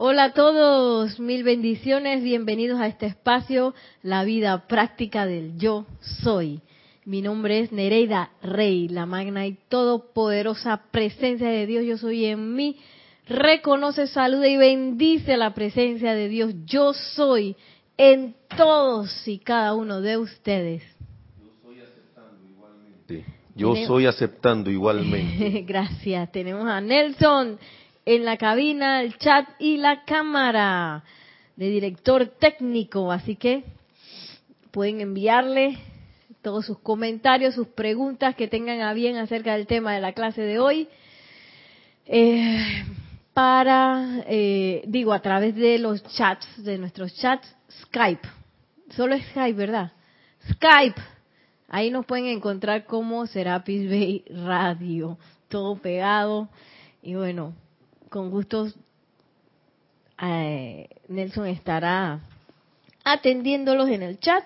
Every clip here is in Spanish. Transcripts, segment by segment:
Hola a todos, mil bendiciones, bienvenidos a este espacio, la vida práctica del yo soy. Mi nombre es Nereida Rey, la magna y todopoderosa presencia de Dios, yo soy en mí. Reconoce, saluda y bendice la presencia de Dios, yo soy en todos y cada uno de ustedes. Yo soy aceptando igualmente. Yo soy aceptando igualmente. Gracias. Tenemos a Nelson en la cabina, el chat y la cámara de director técnico. Así que pueden enviarle todos sus comentarios, sus preguntas que tengan a bien acerca del tema de la clase de hoy. Eh, para, eh, digo, a través de los chats, de nuestros chats, Skype. Solo Skype, ¿verdad? Skype. Ahí nos pueden encontrar como Serapis Bay Radio. Todo pegado. Y bueno, con gusto eh, Nelson estará atendiéndolos en el chat.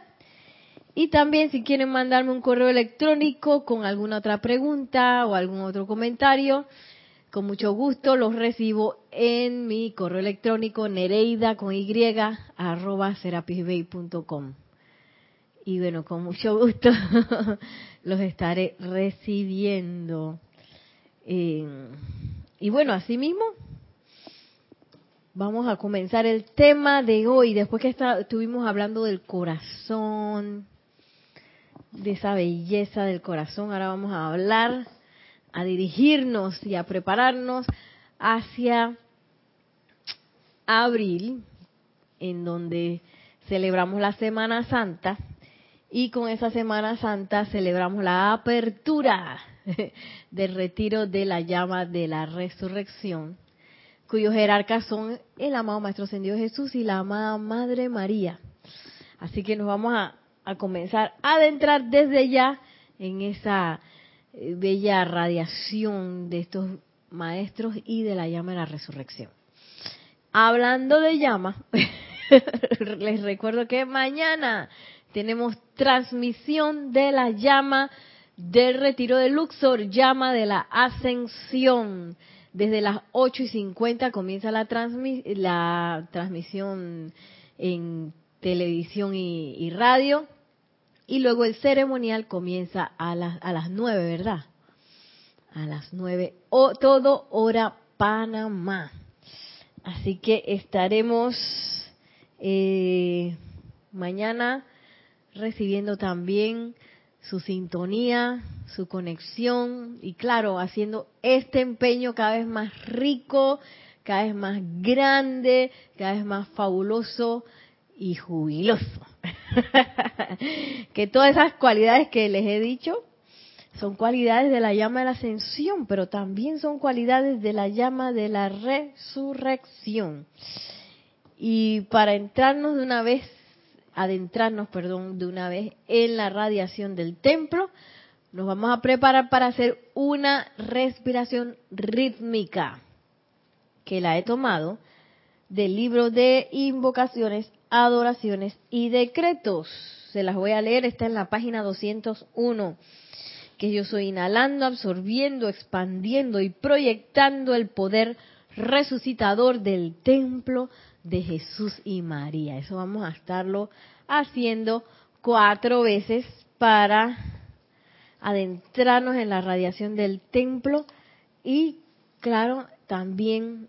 Y también si quieren mandarme un correo electrónico con alguna otra pregunta o algún otro comentario, con mucho gusto los recibo en mi correo electrónico nereida con y arroba serapisbay.com. Y bueno, con mucho gusto los estaré recibiendo. Eh, y bueno, así mismo vamos a comenzar el tema de hoy, después que estuvimos hablando del corazón, de esa belleza del corazón, ahora vamos a hablar, a dirigirnos y a prepararnos hacia abril, en donde celebramos la Semana Santa y con esa Semana Santa celebramos la apertura del retiro de la llama de la resurrección, cuyos jerarcas son el amado Maestro Ascendido Jesús y la amada Madre María. Así que nos vamos a, a comenzar a adentrar desde ya en esa eh, bella radiación de estos maestros y de la llama de la resurrección. Hablando de llama, les recuerdo que mañana tenemos transmisión de la llama del retiro de Luxor, llama de la ascensión. Desde las 8 y 50 comienza la, la transmisión en televisión y, radio. Y luego el ceremonial comienza a las, a las 9, ¿verdad? A las 9, o, todo hora Panamá. Así que estaremos eh, mañana recibiendo también su sintonía, su conexión y claro, haciendo este empeño cada vez más rico, cada vez más grande, cada vez más fabuloso y jubiloso. que todas esas cualidades que les he dicho son cualidades de la llama de la ascensión, pero también son cualidades de la llama de la resurrección. Y para entrarnos de una vez adentrarnos, perdón, de una vez en la radiación del templo, nos vamos a preparar para hacer una respiración rítmica que la he tomado del libro de invocaciones, adoraciones y decretos. Se las voy a leer, está en la página 201, que yo soy inhalando, absorbiendo, expandiendo y proyectando el poder resucitador del templo de Jesús y María. Eso vamos a estarlo haciendo cuatro veces para adentrarnos en la radiación del templo y, claro, también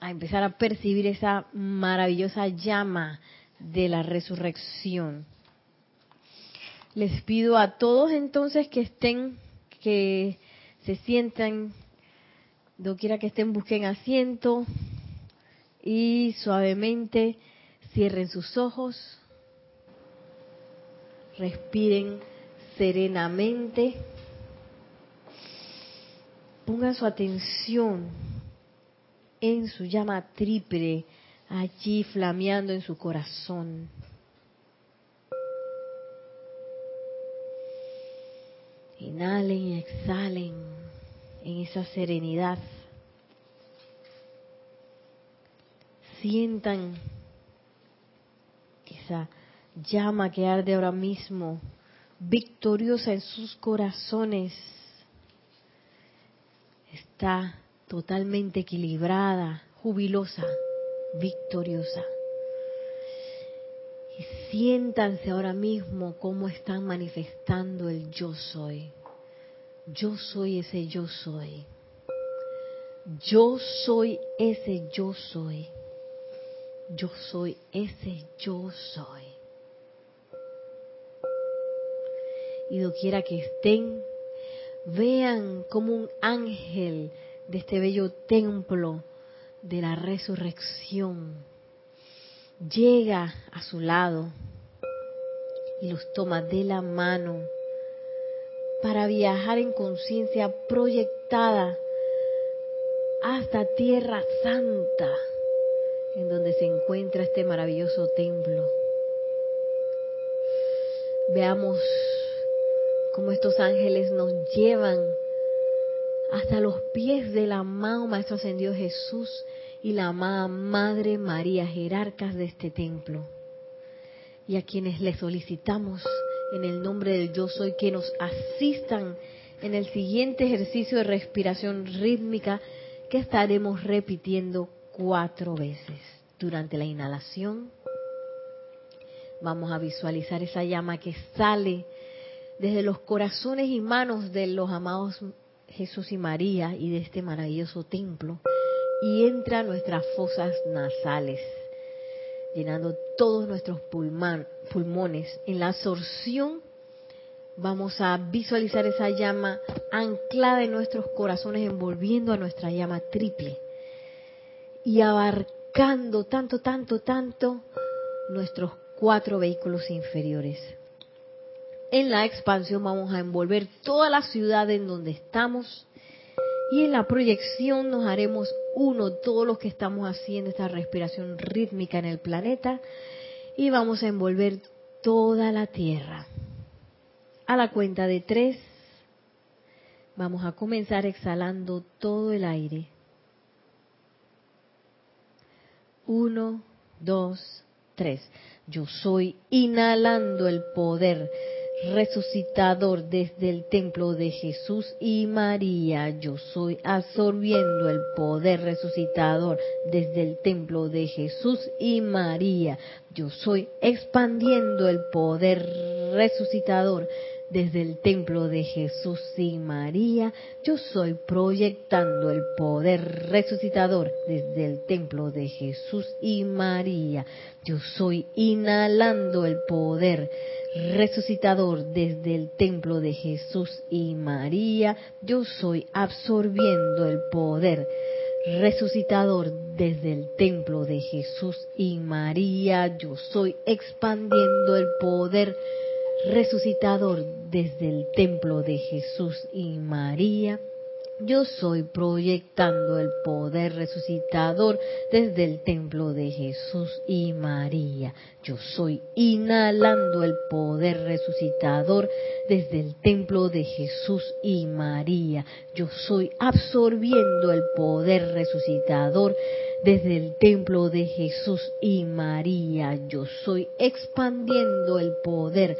a empezar a percibir esa maravillosa llama de la resurrección. Les pido a todos entonces que estén, que se sientan, quiera que estén, busquen asiento, y suavemente cierren sus ojos, respiren serenamente, pongan su atención en su llama triple allí flameando en su corazón. Inhalen y exhalen en esa serenidad. Sientan esa llama que arde ahora mismo, victoriosa en sus corazones. Está totalmente equilibrada, jubilosa, victoriosa. Y siéntanse ahora mismo cómo están manifestando el yo soy. Yo soy ese yo soy. Yo soy ese yo soy. Yo soy ese yo soy. Y doquiera que estén, vean como un ángel de este bello templo de la resurrección llega a su lado y los toma de la mano para viajar en conciencia proyectada hasta Tierra Santa, en donde se encuentra este maravilloso templo. Veamos cómo estos ángeles nos llevan hasta los pies del amado Maestro Ascendido Jesús y la amada Madre María, jerarcas de este templo, y a quienes le solicitamos en el nombre del Yo Soy que nos asistan en el siguiente ejercicio de respiración rítmica que estaremos repitiendo cuatro veces. Durante la inhalación vamos a visualizar esa llama que sale desde los corazones y manos de los amados Jesús y María y de este maravilloso templo y entra a nuestras fosas nasales, llenando todos nuestros pulmones. En la absorción vamos a visualizar esa llama anclada en nuestros corazones, envolviendo a nuestra llama triple y abarcando tanto, tanto, tanto nuestros cuatro vehículos inferiores. En la expansión vamos a envolver toda la ciudad en donde estamos y en la proyección nos haremos uno todos los que estamos haciendo esta respiración rítmica en el planeta y vamos a envolver toda la Tierra. A la cuenta de tres, vamos a comenzar exhalando todo el aire. Uno, dos, tres. Yo soy inhalando el poder resucitador desde el templo de Jesús y María. Yo soy absorbiendo el poder resucitador desde el templo de Jesús y María. Yo soy expandiendo el poder resucitador desde el templo de Jesús y María, yo soy proyectando el poder resucitador desde el templo de Jesús y María. Yo soy inhalando el poder resucitador desde el templo de Jesús y María, yo soy absorbiendo el poder resucitador desde el templo de Jesús y María, yo soy expandiendo el poder resucitador desde el templo de Jesús y María, yo soy proyectando el poder resucitador desde el templo de Jesús y María. Yo soy inhalando el poder resucitador desde el templo de Jesús y María. Yo soy absorbiendo el poder resucitador desde el templo de Jesús y María. Yo soy expandiendo el poder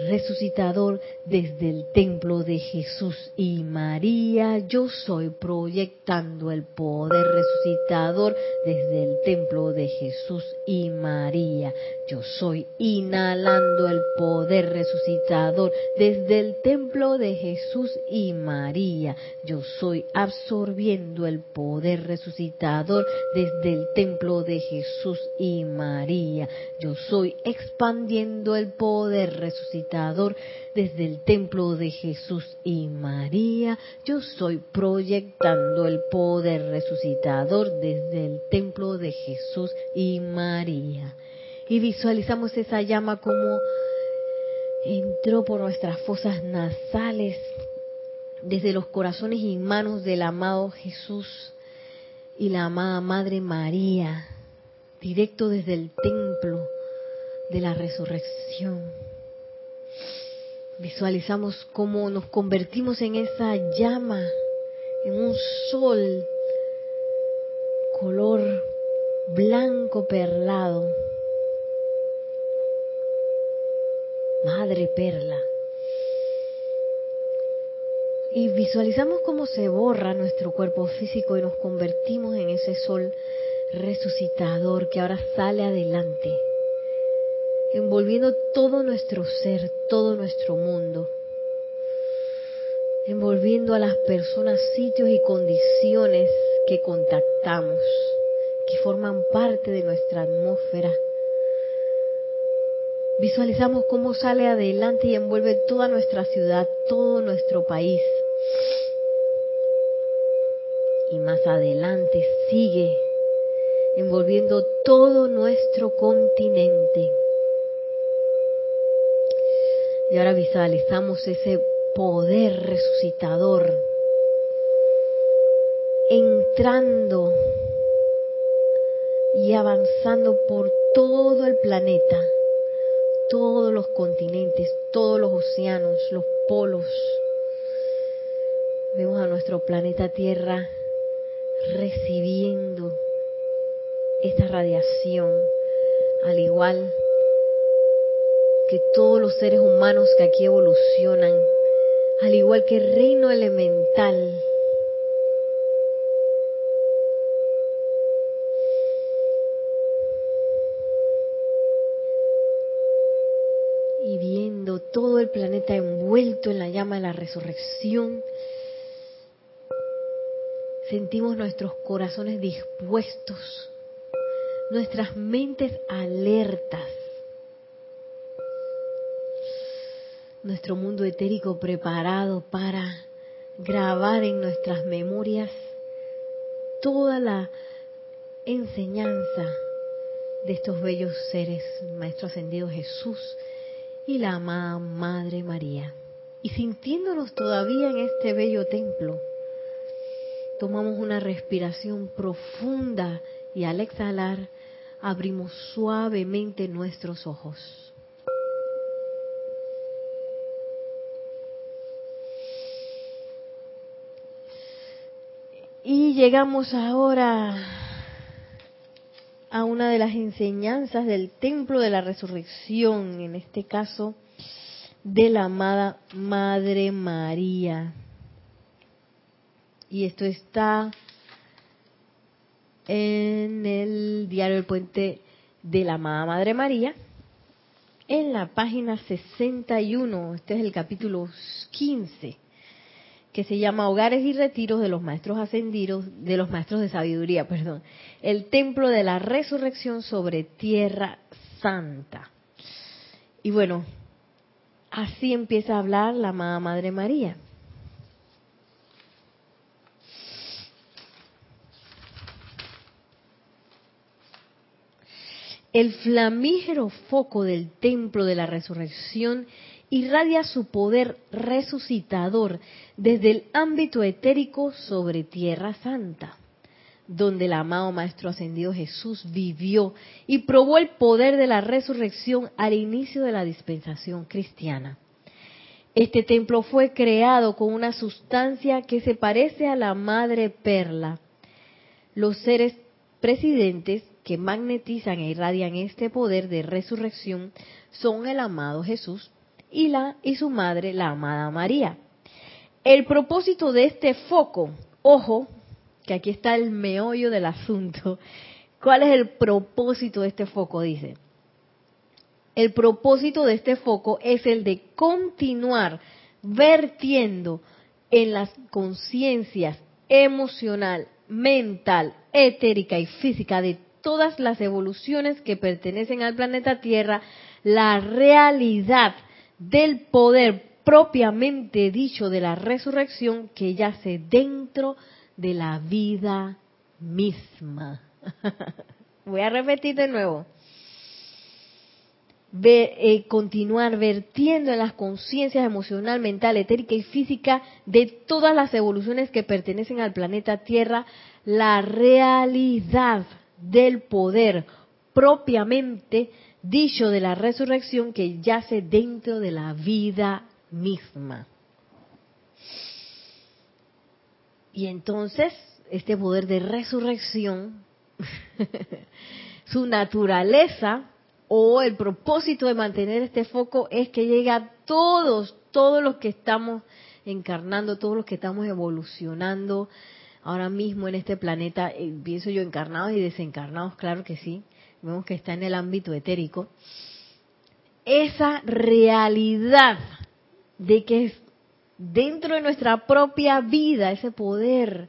resucitador desde el templo de Jesús y María. Yo soy proyectando el poder resucitador desde el templo de Jesús y María. Yo soy inhalando el poder resucitador desde el templo de Jesús y María. Yo soy absorbiendo el poder resucitador desde el templo de Jesús y María. Yo soy expandiendo el poder resucitador desde el templo de Jesús y María. Yo soy proyectando el poder resucitador desde el templo de Jesús y María. Y visualizamos esa llama como entró por nuestras fosas nasales, desde los corazones y manos del amado Jesús y la amada Madre María, directo desde el templo de la resurrección. Visualizamos cómo nos convertimos en esa llama, en un sol color blanco perlado. Madre perla. Y visualizamos cómo se borra nuestro cuerpo físico y nos convertimos en ese sol resucitador que ahora sale adelante, envolviendo todo nuestro ser, todo nuestro mundo, envolviendo a las personas, sitios y condiciones que contactamos, que forman parte de nuestra atmósfera. Visualizamos cómo sale adelante y envuelve toda nuestra ciudad, todo nuestro país. Y más adelante sigue envolviendo todo nuestro continente. Y ahora visualizamos ese poder resucitador entrando y avanzando por todo el planeta, todos los continentes, todos los océanos, los polos. Vemos a nuestro planeta Tierra recibiendo esta radiación, al igual que todos los seres humanos que aquí evolucionan, al igual que el reino elemental. Y viendo todo el planeta envuelto en la llama de la resurrección, sentimos nuestros corazones dispuestos, nuestras mentes alertas, nuestro mundo etérico preparado para grabar en nuestras memorias toda la enseñanza de estos bellos seres, Maestro Ascendido Jesús y la amada Madre María. Y sintiéndonos todavía en este bello templo, tomamos una respiración profunda y al exhalar abrimos suavemente nuestros ojos. Y llegamos ahora a una de las enseñanzas del templo de la resurrección, en este caso de la amada Madre María. Y esto está en el diario El Puente de la Amada Madre María, en la página 61, este es el capítulo 15 que se llama Hogares y Retiros de los Maestros Ascendidos, de los Maestros de Sabiduría, perdón, el Templo de la Resurrección sobre Tierra Santa. Y bueno, así empieza a hablar la amada Madre María. El flamígero foco del templo de la resurrección irradia su poder resucitador desde el ámbito etérico sobre Tierra Santa, donde el amado Maestro Ascendido Jesús vivió y probó el poder de la resurrección al inicio de la dispensación cristiana. Este templo fue creado con una sustancia que se parece a la madre perla. Los seres presidentes que magnetizan e irradian este poder de resurrección son el amado Jesús, y, y su madre, la amada María. El propósito de este foco, ojo, que aquí está el meollo del asunto. ¿Cuál es el propósito de este foco? Dice. El propósito de este foco es el de continuar vertiendo en las conciencias emocional, mental, etérica y física de todas las evoluciones que pertenecen al planeta Tierra la realidad del poder propiamente dicho de la resurrección que yace dentro de la vida misma. Voy a repetir de nuevo. Eh, continuar vertiendo en las conciencias emocional, mental, etérica y física de todas las evoluciones que pertenecen al planeta Tierra la realidad del poder propiamente dicho de la resurrección que yace dentro de la vida misma. Y entonces, este poder de resurrección, su naturaleza o el propósito de mantener este foco es que llegue a todos, todos los que estamos encarnando, todos los que estamos evolucionando, ahora mismo en este planeta, eh, pienso yo encarnados y desencarnados, claro que sí, vemos que está en el ámbito etérico, esa realidad de que dentro de nuestra propia vida, ese poder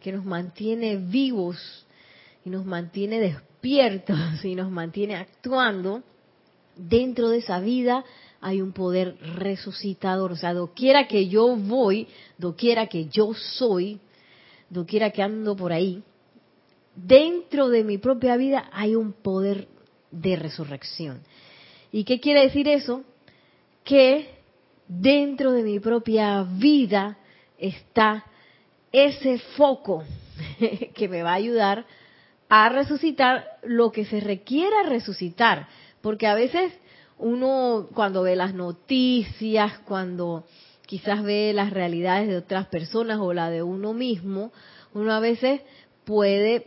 que nos mantiene vivos y nos mantiene despiertos y nos mantiene actuando, dentro de esa vida hay un poder resucitador. O sea, doquiera que yo voy, doquiera que yo soy, doquiera que ando por ahí, dentro de mi propia vida hay un poder de resurrección. ¿Y qué quiere decir eso? Que dentro de mi propia vida está ese foco que me va a ayudar a resucitar lo que se requiera resucitar. Porque a veces uno cuando ve las noticias, cuando quizás ve las realidades de otras personas o la de uno mismo, uno a veces puede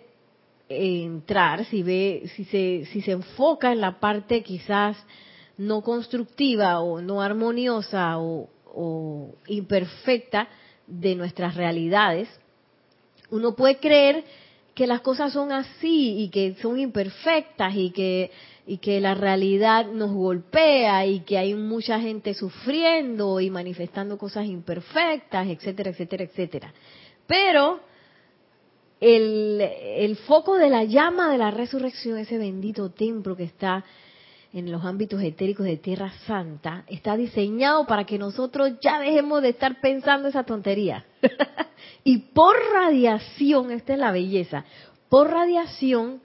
entrar, si ve, si se, si se enfoca en la parte quizás no constructiva o no armoniosa o, imperfecta de nuestras realidades, uno puede creer que las cosas son así y que son imperfectas y que y que la realidad nos golpea y que hay mucha gente sufriendo y manifestando cosas imperfectas, etcétera, etcétera, etcétera. Pero el, foco de la llama de la resurrección, ese bendito templo que está en los ámbitos etéricos de Tierra Santa, está diseñado para que nosotros ya dejemos de estar pensando esa tontería. y por radiación, esta es la belleza, por radiación,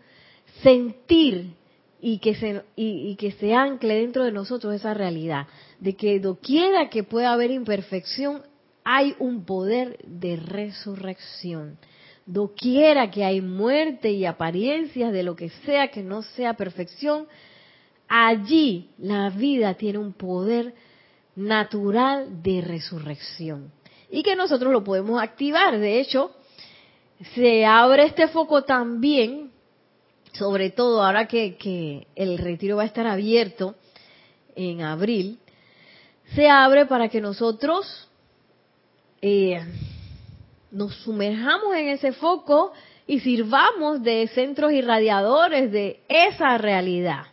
sentir y que se y, que se ancle dentro de nosotros esa realidad de que doquiera que pueda haber imperfección hay un poder de resurrección doquiera que hay muerte y apariencias de lo que sea que no sea perfección allí la vida tiene un poder natural de resurrección. Y que nosotros lo podemos activar. De hecho se abre este foco también sobre todo ahora que, el retiro va a estar abierto en abril, se abre para que nosotros eh, nos sumerjamos en ese foco y sirvamos de centros irradiadores de esa realidad.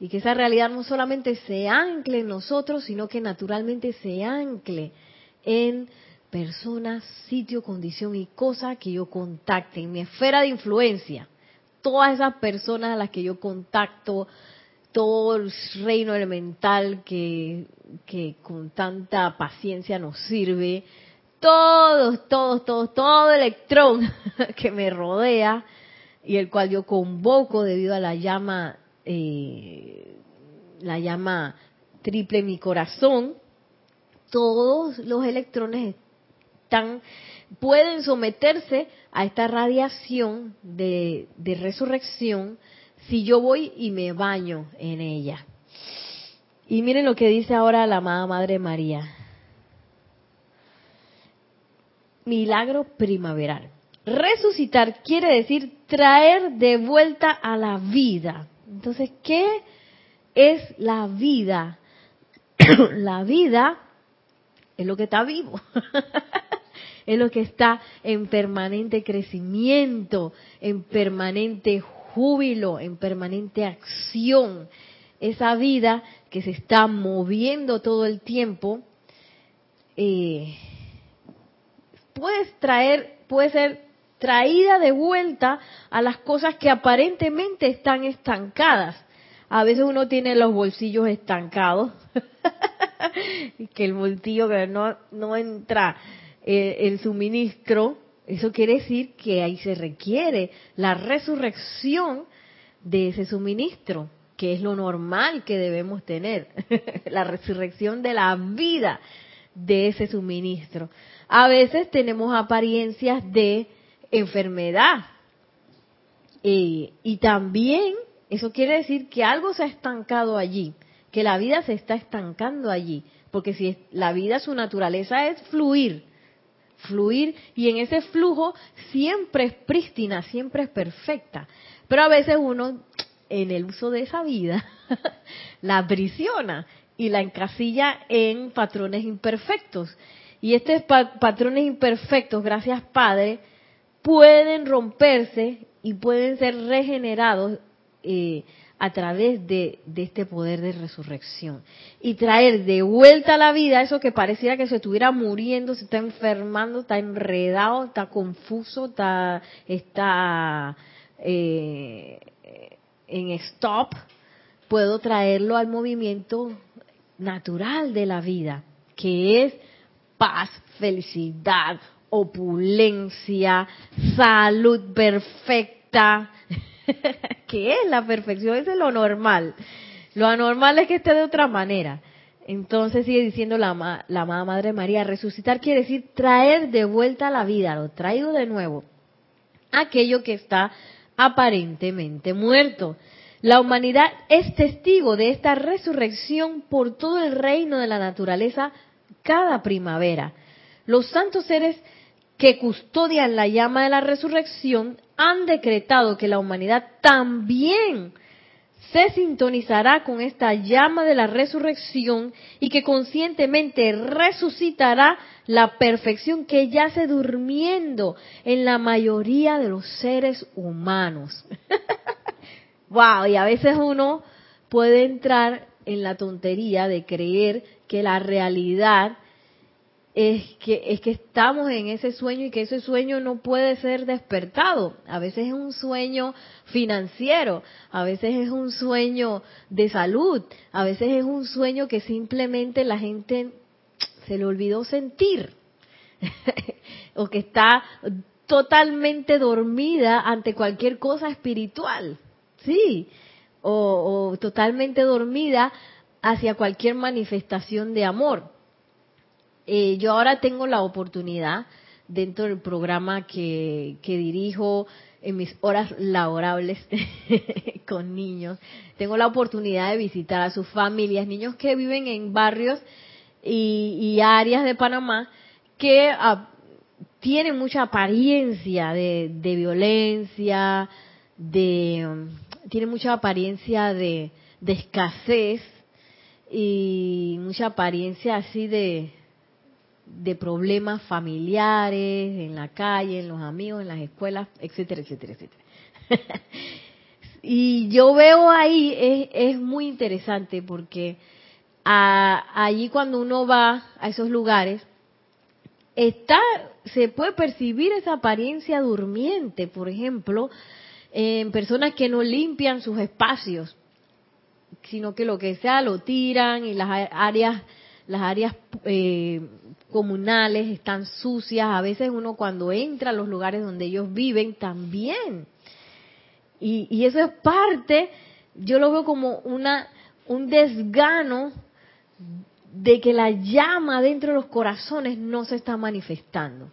Y que esa realidad no solamente se ancle en nosotros, sino que naturalmente se ancle en personas, sitio, condición y cosa que yo contacte en mi esfera de influencia todas esas personas a las que yo contacto, todo el reino elemental que con tanta paciencia nos sirve, todos, todos, todos, todo electrón que me rodea y el cual yo convoco debido a la llama, eh, la llama triple mi corazón, todos los electrones están pueden someterse a esta radiación de, resurrección si yo voy y me baño en ella. Y miren lo que dice ahora la amada Madre María. Milagro primaveral. Resucitar quiere decir traer de vuelta a la vida. Entonces, ¿qué es la vida? la vida es lo que está vivo. es lo que está en permanente crecimiento, en permanente júbilo, en permanente acción. Esa vida que se está moviendo todo el tiempo, eh, puede traer, puede ser traída de vuelta a las cosas que aparentemente están estancadas. A veces uno tiene los bolsillos estancados, que el bolsillo que no, no entra eh, el suministro, eso quiere decir que ahí se requiere la resurrección de ese suministro, que es lo normal que debemos tener, la resurrección de la vida de ese suministro. A veces tenemos apariencias de enfermedad eh, y también eso quiere decir que algo se ha estancado allí, que la vida se está estancando allí, porque si la vida su naturaleza es fluir, fluir y en ese flujo siempre es prístina, siempre es perfecta. Pero a veces uno en el uso de esa vida la aprisiona y la encasilla en patrones imperfectos. Y estos patrones imperfectos, gracias Padre, pueden romperse y pueden ser regenerados eh, a través de, este poder de resurrección y traer de vuelta a la vida eso que pareciera que se estuviera muriendo, se está enfermando, está enredado, está confuso, está, está eh, en stop, puedo traerlo al movimiento natural de la vida, que es paz, felicidad, opulencia, salud perfecta, que es la perfección, es lo normal. Lo anormal es que esté de otra manera. Entonces sigue diciendo la, la amada Madre María, resucitar quiere decir traer de vuelta la vida, lo traigo de nuevo, aquello que está aparentemente muerto. La humanidad es testigo de esta resurrección por todo el reino de la naturaleza cada primavera. Los santos seres que custodian la llama de la resurrección han decretado que la humanidad también se sintonizará con esta llama de la resurrección y que conscientemente resucitará la perfección que yace durmiendo en la mayoría de los seres humanos. wow, y a veces uno puede entrar en la tontería de creer que la realidad es que, es que estamos en ese sueño y que ese sueño no puede ser despertado. A veces es un sueño financiero, a veces es un sueño de salud, a veces es un sueño que simplemente la gente se le olvidó sentir o que está totalmente dormida ante cualquier cosa espiritual, sí, o, totalmente dormida hacia cualquier manifestación de amor. Eh, yo ahora tengo la oportunidad dentro del programa que, dirijo en mis horas laborables con niños, tengo la oportunidad de visitar a sus familias, niños que viven en barrios y, áreas de Panamá que ah, tienen mucha apariencia de, violencia, de, tienen mucha apariencia de escasez y mucha apariencia así de, de problemas familiares, en la calle, en los amigos, en las escuelas, etcétera, etcétera, etcétera. y yo veo ahí, es, es muy interesante porque allí cuando uno va a esos lugares, está, se puede percibir esa apariencia durmiente, por ejemplo, en personas que no limpian sus espacios, sino que lo que sea lo tiran y las áreas las áreas eh, comunales están sucias, a veces uno cuando entra a los lugares donde ellos viven también. Y, y eso es parte, yo lo veo como una un desgano de que la llama dentro de los corazones no se está manifestando.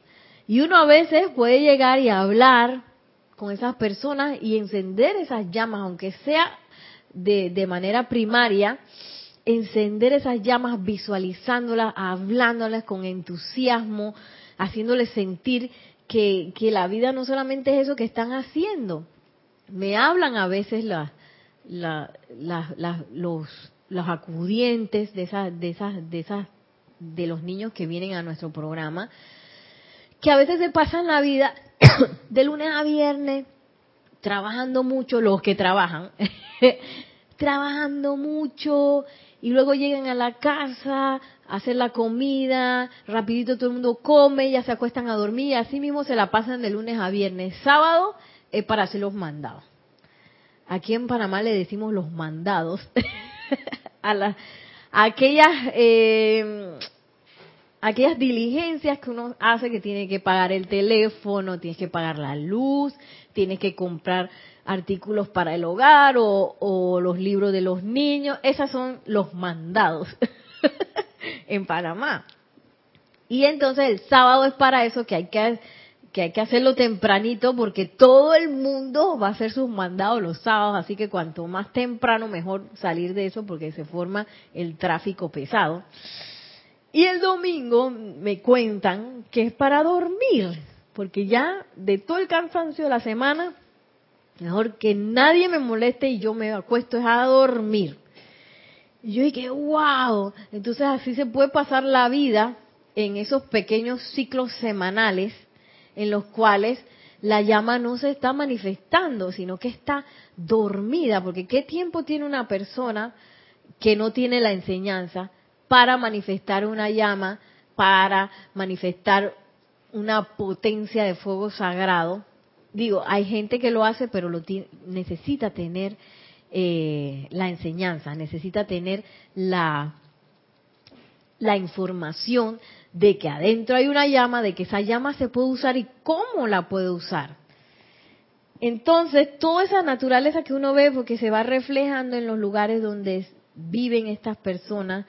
Y uno a veces puede llegar y hablar con esas personas y encender esas llamas, aunque sea de, de manera primaria, encender esas llamas visualizándolas, hablándolas con entusiasmo, haciéndoles sentir que, que, la vida no solamente es eso que están haciendo. Me hablan a veces la, la, los, los acudientes de esas, de esas, de esas, de los niños que vienen a nuestro programa, que a veces se pasan la vida de lunes a viernes trabajando mucho, los que trabajan, trabajando mucho y luego llegan a la casa, a hacer la comida, rapidito todo el mundo come, ya se acuestan a dormir, y así mismo se la pasan de lunes a viernes. Sábado es para hacer los mandados. Aquí en Panamá le decimos los mandados a, las aquellas eh, aquellas diligencias que uno hace que tiene que pagar el teléfono, tienes que pagar la luz, tienes que comprar artículos para el hogar o, los libros de los niños. Esos son los mandados en Panamá. Y entonces el sábado es para eso que hay que, que hay que hacerlo tempranito porque todo el mundo va a hacer sus mandados los sábados, así que cuanto más temprano mejor salir de eso porque se forma el tráfico pesado. Y el domingo me cuentan que es para dormir, porque ya de todo el cansancio de la semana Mejor que nadie me moleste y yo me acuesto a dormir. Y yo dije, wow. Entonces así se puede pasar la vida en esos pequeños ciclos semanales en los cuales la llama no se está manifestando, sino que está dormida, porque ¿qué tiempo tiene una persona que no tiene la enseñanza para manifestar una llama, para manifestar una potencia de fuego sagrado? Digo, hay gente que lo hace, pero lo necesita tener eh, la enseñanza, necesita tener la, la información de que adentro hay una llama, de que esa llama se puede usar y cómo la puede usar. Entonces, toda esa naturaleza que uno ve, porque se va reflejando en los lugares donde viven estas personas,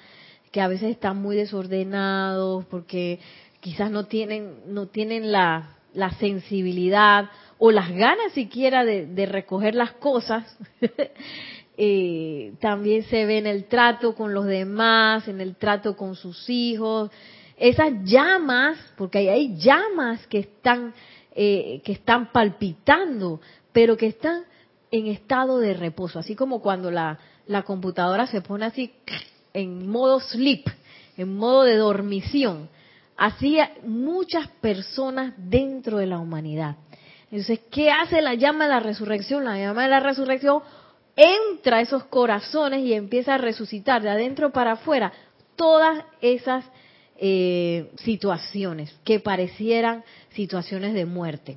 que a veces están muy desordenados, porque quizás no tienen, no tienen la, la sensibilidad o las ganas siquiera de, recoger las cosas, eh, también se ve en el trato con los demás, en el trato con sus hijos, esas llamas, porque hay llamas que están, eh, que están palpitando, pero que están en estado de reposo, así como cuando la, la computadora se pone así en modo sleep, en modo de dormición. Así muchas personas dentro de la humanidad. Entonces, ¿qué hace la llama de la resurrección? La llama de la resurrección entra a esos corazones y empieza a resucitar de adentro para afuera todas esas eh, situaciones que parecieran situaciones de muerte.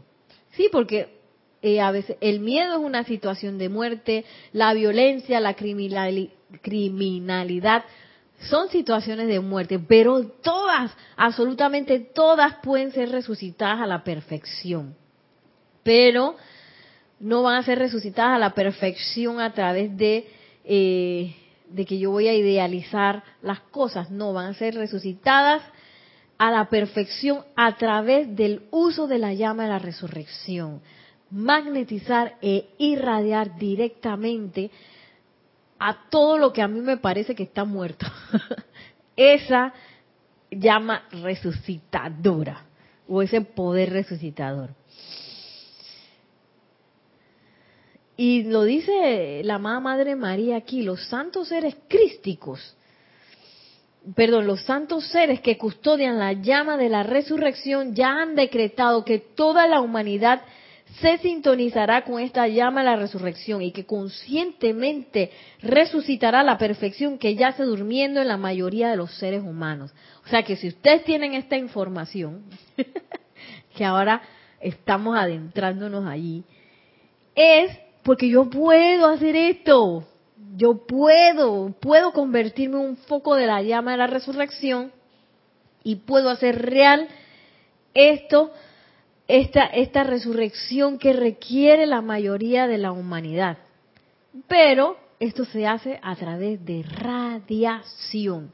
Sí, porque eh, a veces el miedo es una situación de muerte, la violencia, la criminalidad son situaciones de muerte, pero todas, absolutamente todas pueden ser resucitadas a la perfección. Pero no van a ser resucitadas a la perfección a través de eh, de que yo voy a idealizar las cosas, no, van a ser resucitadas a la perfección a través del uso de la llama de la resurrección. Magnetizar e irradiar directamente a todo lo que a mí me parece que está muerto. Esa llama resucitadora o ese poder resucitador. Y lo dice la amada Madre María aquí, los santos seres crísticos, perdón, los santos seres que custodian la llama de la resurrección ya han decretado que toda la humanidad se sintonizará con esta llama de la resurrección y que conscientemente resucitará la perfección que yace durmiendo en la mayoría de los seres humanos. O sea que si ustedes tienen esta información, que ahora estamos adentrándonos allí, es porque yo puedo hacer esto, yo puedo, puedo convertirme en un foco de la llama de la resurrección y puedo hacer real esto, esta, esta resurrección que requiere la mayoría de la humanidad. Pero esto se hace a través de radiación.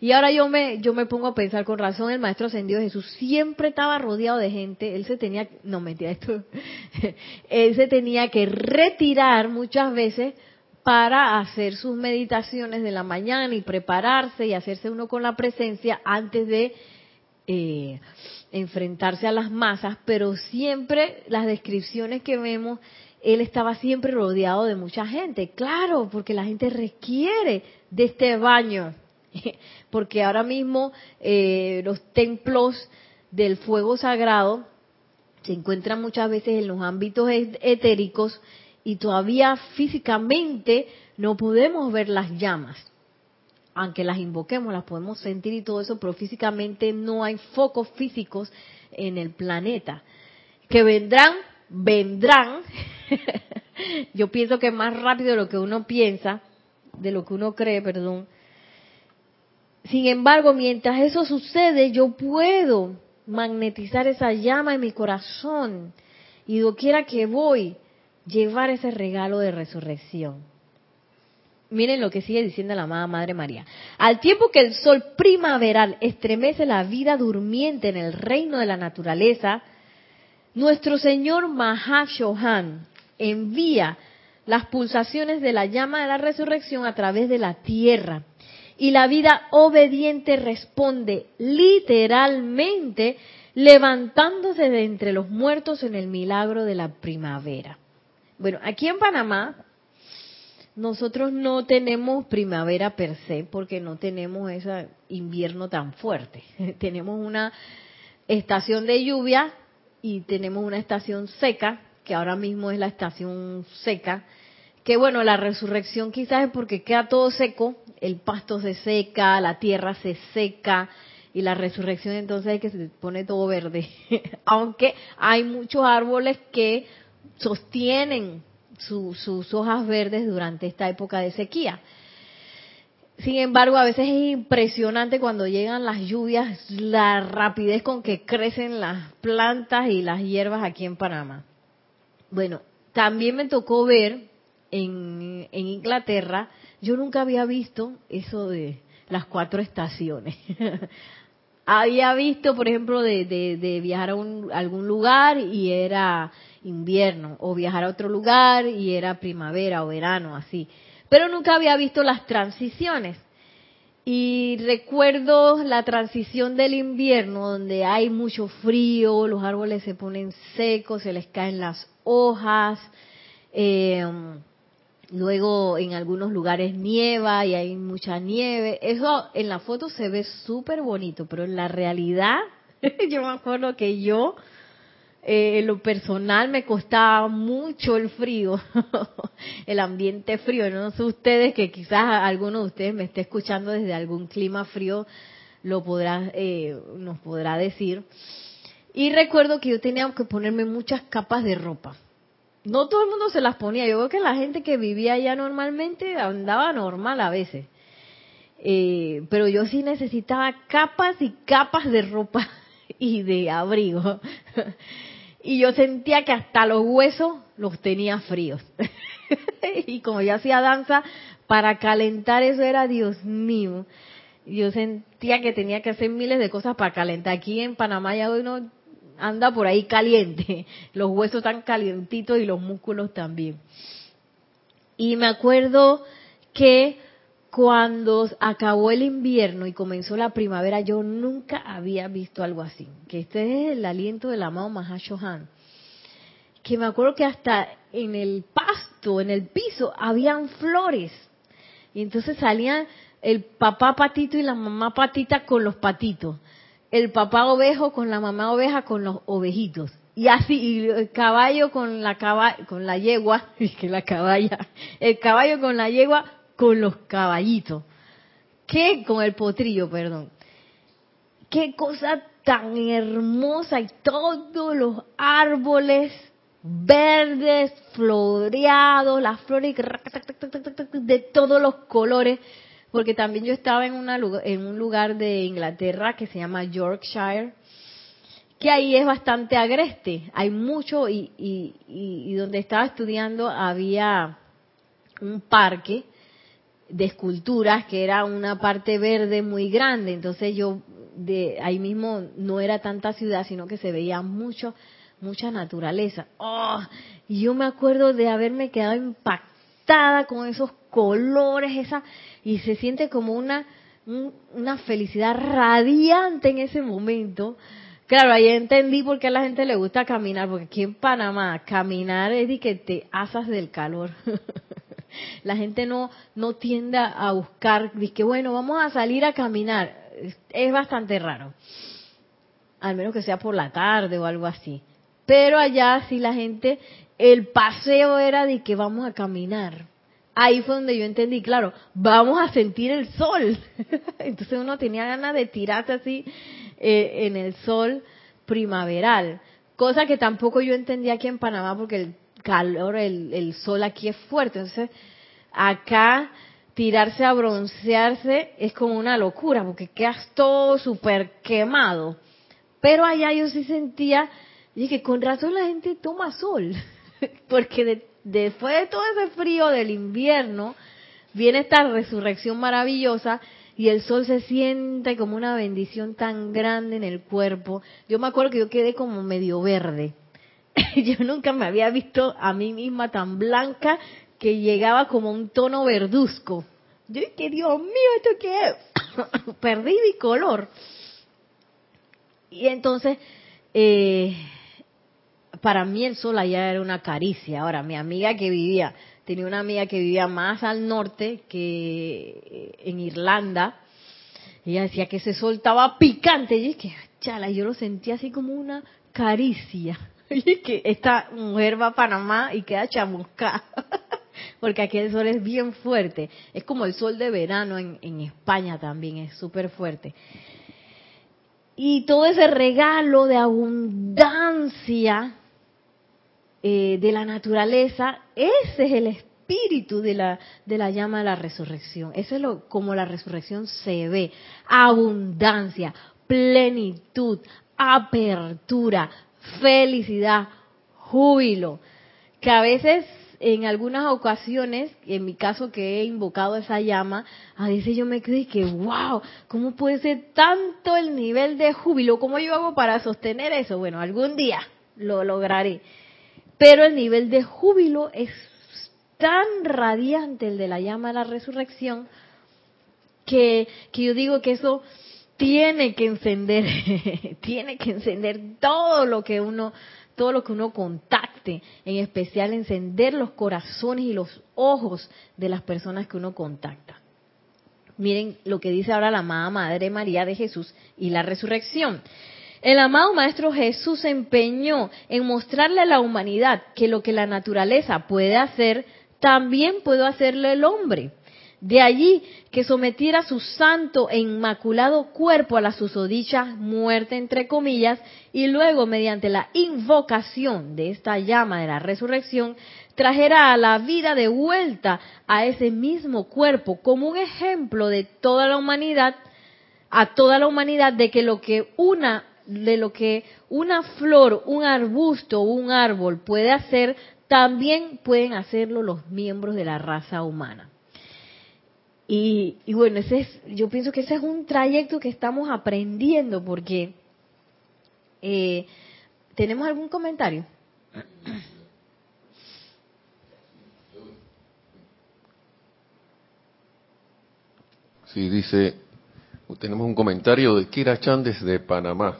Y ahora yo me, yo me pongo a pensar con razón, el Maestro Ascendido Jesús siempre estaba rodeado de gente, él se tenía, no mentira esto, él se tenía que retirar muchas veces para hacer sus meditaciones de la mañana y prepararse y hacerse uno con la presencia antes de eh, enfrentarse a las masas, pero siempre las descripciones que vemos, él estaba siempre rodeado de mucha gente, claro, porque la gente requiere de este baño porque ahora mismo eh, los templos del fuego sagrado se encuentran muchas veces en los ámbitos etéricos y todavía físicamente no podemos ver las llamas. Aunque las invoquemos, las podemos sentir y todo eso, pero físicamente no hay focos físicos en el planeta. Que vendrán, vendrán. Yo pienso que más rápido de lo que uno piensa, de lo que uno cree, perdón, sin embargo, mientras eso sucede, yo puedo magnetizar esa llama en mi corazón y doquiera que voy, llevar ese regalo de resurrección. Miren lo que sigue diciendo la amada Madre María. Al tiempo que el sol primaveral estremece la vida durmiente en el reino de la naturaleza, nuestro Señor Mahashohan envía las pulsaciones de la llama de la resurrección a través de la tierra y la vida obediente responde literalmente levantándose de entre los muertos en el milagro de la primavera. Bueno, aquí en Panamá nosotros no tenemos primavera per se porque no tenemos ese invierno tan fuerte. tenemos una estación de lluvia y tenemos una estación seca, que ahora mismo es la estación seca, que bueno, la resurrección quizás es porque queda todo seco, el pasto se seca, la tierra se seca, y la resurrección entonces es que se pone todo verde. Aunque hay muchos árboles que sostienen sus hojas verdes durante esta época de sequía. Sin embargo, a veces es impresionante cuando llegan las lluvias, la rapidez con que crecen las plantas y las hierbas aquí en Panamá. Bueno, también me tocó ver en, en Inglaterra, yo nunca había visto eso de las cuatro estaciones. había visto, por ejemplo, de, de, viajar a, un, algún lugar y era invierno, o viajar a otro lugar y era primavera o verano, así. Pero nunca había visto las transiciones. Y recuerdo la transición del invierno, donde hay mucho frío, los árboles se ponen secos, se les caen las hojas. Eh, Luego en algunos lugares nieva y hay mucha nieve. Eso en la foto se ve súper bonito, pero en la realidad yo me acuerdo que yo, eh, en lo personal, me costaba mucho el frío, el ambiente frío. No sé ustedes, que quizás alguno de ustedes me esté escuchando desde algún clima frío, lo podrá, eh, nos podrá decir. Y recuerdo que yo tenía que ponerme muchas capas de ropa no todo el mundo se las ponía. Yo creo que la gente que vivía allá normalmente andaba normal a veces. Eh, pero yo sí necesitaba capas y capas de ropa y de abrigo. Y yo sentía que hasta los huesos los tenía fríos. y como yo hacía danza, para calentar eso era Dios mío. Yo sentía que tenía que hacer miles de cosas para calentar. Aquí en Panamá ya uno anda por ahí caliente, los huesos están calientitos y los músculos también. Y me acuerdo que cuando acabó el invierno y comenzó la primavera, yo nunca había visto algo así. Que este es el aliento del amado Mahashohan. Que me acuerdo que hasta en el pasto, en el piso, habían flores. Y entonces salían el papá patito y la mamá patita con los patitos el papá ovejo con la mamá oveja con los ovejitos. Y así, y el caballo con la con la yegua, que la caballa, el caballo con la yegua con los caballitos. ¿Qué? Con el potrillo, perdón. Qué cosa tan hermosa y todos los árboles verdes, floreados, las flores de todos los colores porque también yo estaba en, una, en un lugar de Inglaterra que se llama Yorkshire, que ahí es bastante agreste, hay mucho y, y, donde estaba estudiando había un parque de esculturas que era una parte verde muy grande, entonces yo de ahí mismo no era tanta ciudad, sino que se veía mucho, mucha naturaleza. Oh, y yo me acuerdo de haberme quedado impactada con esos colores, esa y se siente como una, una felicidad radiante en ese momento. Claro, ahí entendí por qué a la gente le gusta caminar, porque aquí en Panamá caminar es de que te asas del calor. la gente no no tiende a buscar, dice que bueno, vamos a salir a caminar. Es bastante raro. Al menos que sea por la tarde o algo así. Pero allá sí la gente, el paseo era de que vamos a caminar ahí fue donde yo entendí, claro, vamos a sentir el sol. Entonces uno tenía ganas de tirarse así eh, en el sol primaveral, cosa que tampoco yo entendía aquí en Panamá porque el calor, el, sol aquí es fuerte. Entonces acá tirarse a broncearse es como una locura porque quedas todo súper quemado. Pero allá yo sí sentía, dije, con razón la gente toma sol, porque de después de todo ese frío del invierno, viene esta resurrección maravillosa y el sol se siente como una bendición tan grande en el cuerpo. Yo me acuerdo que yo quedé como medio verde. yo nunca me había visto a mí misma tan blanca que llegaba como un tono verduzco. Yo dije, Dios mío, ¿esto qué es? Perdí mi color. Y entonces, eh, para mí el sol allá era una caricia. Ahora, mi amiga que vivía, tenía una amiga que vivía más al norte que eh, en Irlanda, ella decía que ese sol estaba picante. Y es que, chala, yo lo sentía así como una caricia. Que esta mujer va a Panamá y queda chamuscada. Porque aquí el sol es bien fuerte. Es como el sol de verano en, en España también, es súper fuerte. Y todo ese regalo de abundancia eh, de la naturaleza, ese es el espíritu de la, de la llama de la resurrección. Eso es lo, como la resurrección se ve. Abundancia, plenitud, apertura, felicidad, júbilo. Que a veces, en algunas ocasiones, en mi caso que he invocado esa llama, a veces yo me creo que, wow, ¿cómo puede ser tanto el nivel de júbilo? ¿Cómo yo hago para sostener eso? Bueno, algún día lo lograré. Pero el nivel de júbilo es tan radiante el de la llama de la resurrección que, que yo digo que eso tiene que encender, tiene que encender todo lo que uno, todo lo que uno contacte, en especial encender los corazones y los ojos de las personas que uno contacta. Miren lo que dice ahora la amada Madre María de Jesús y la resurrección. El amado Maestro Jesús se empeñó en mostrarle a la humanidad que lo que la naturaleza puede hacer, también puede hacerle el hombre. De allí que sometiera su santo e inmaculado cuerpo a la susodicha muerte, entre comillas, y luego, mediante la invocación de esta llama de la resurrección, trajera a la vida de vuelta a ese mismo cuerpo como un ejemplo de toda la humanidad, a toda la humanidad de que lo que una de lo que una flor, un arbusto un árbol puede hacer, también pueden hacerlo los miembros de la raza humana. Y, bueno, ese es, yo pienso que ese es un trayecto que estamos aprendiendo porque eh, tenemos algún comentario. Sí, dice, tenemos un comentario de Kira Chan desde Panamá.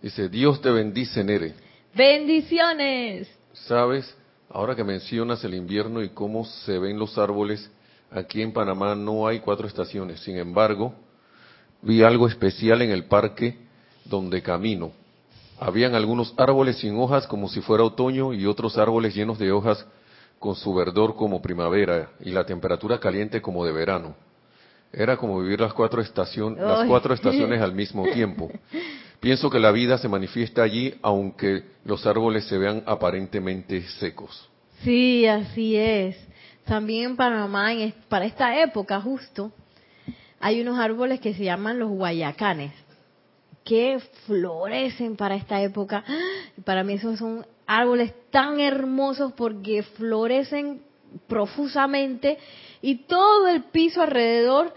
Dice, Dios te bendice, Nere. Bendiciones. Sabes, ahora que mencionas el invierno y cómo se ven los árboles, aquí en Panamá no hay cuatro estaciones. Sin embargo, vi algo especial en el parque donde camino. Habían algunos árboles sin hojas como si fuera otoño y otros árboles llenos de hojas con su verdor como primavera y la temperatura caliente como de verano. Era como vivir las cuatro, estaciones, las cuatro estaciones al mismo tiempo. Pienso que la vida se manifiesta allí aunque los árboles se vean aparentemente secos. Sí, así es. También en Panamá, para esta época justo, hay unos árboles que se llaman los guayacanes, que florecen para esta época. Para mí esos son árboles tan hermosos porque florecen profusamente y todo el piso alrededor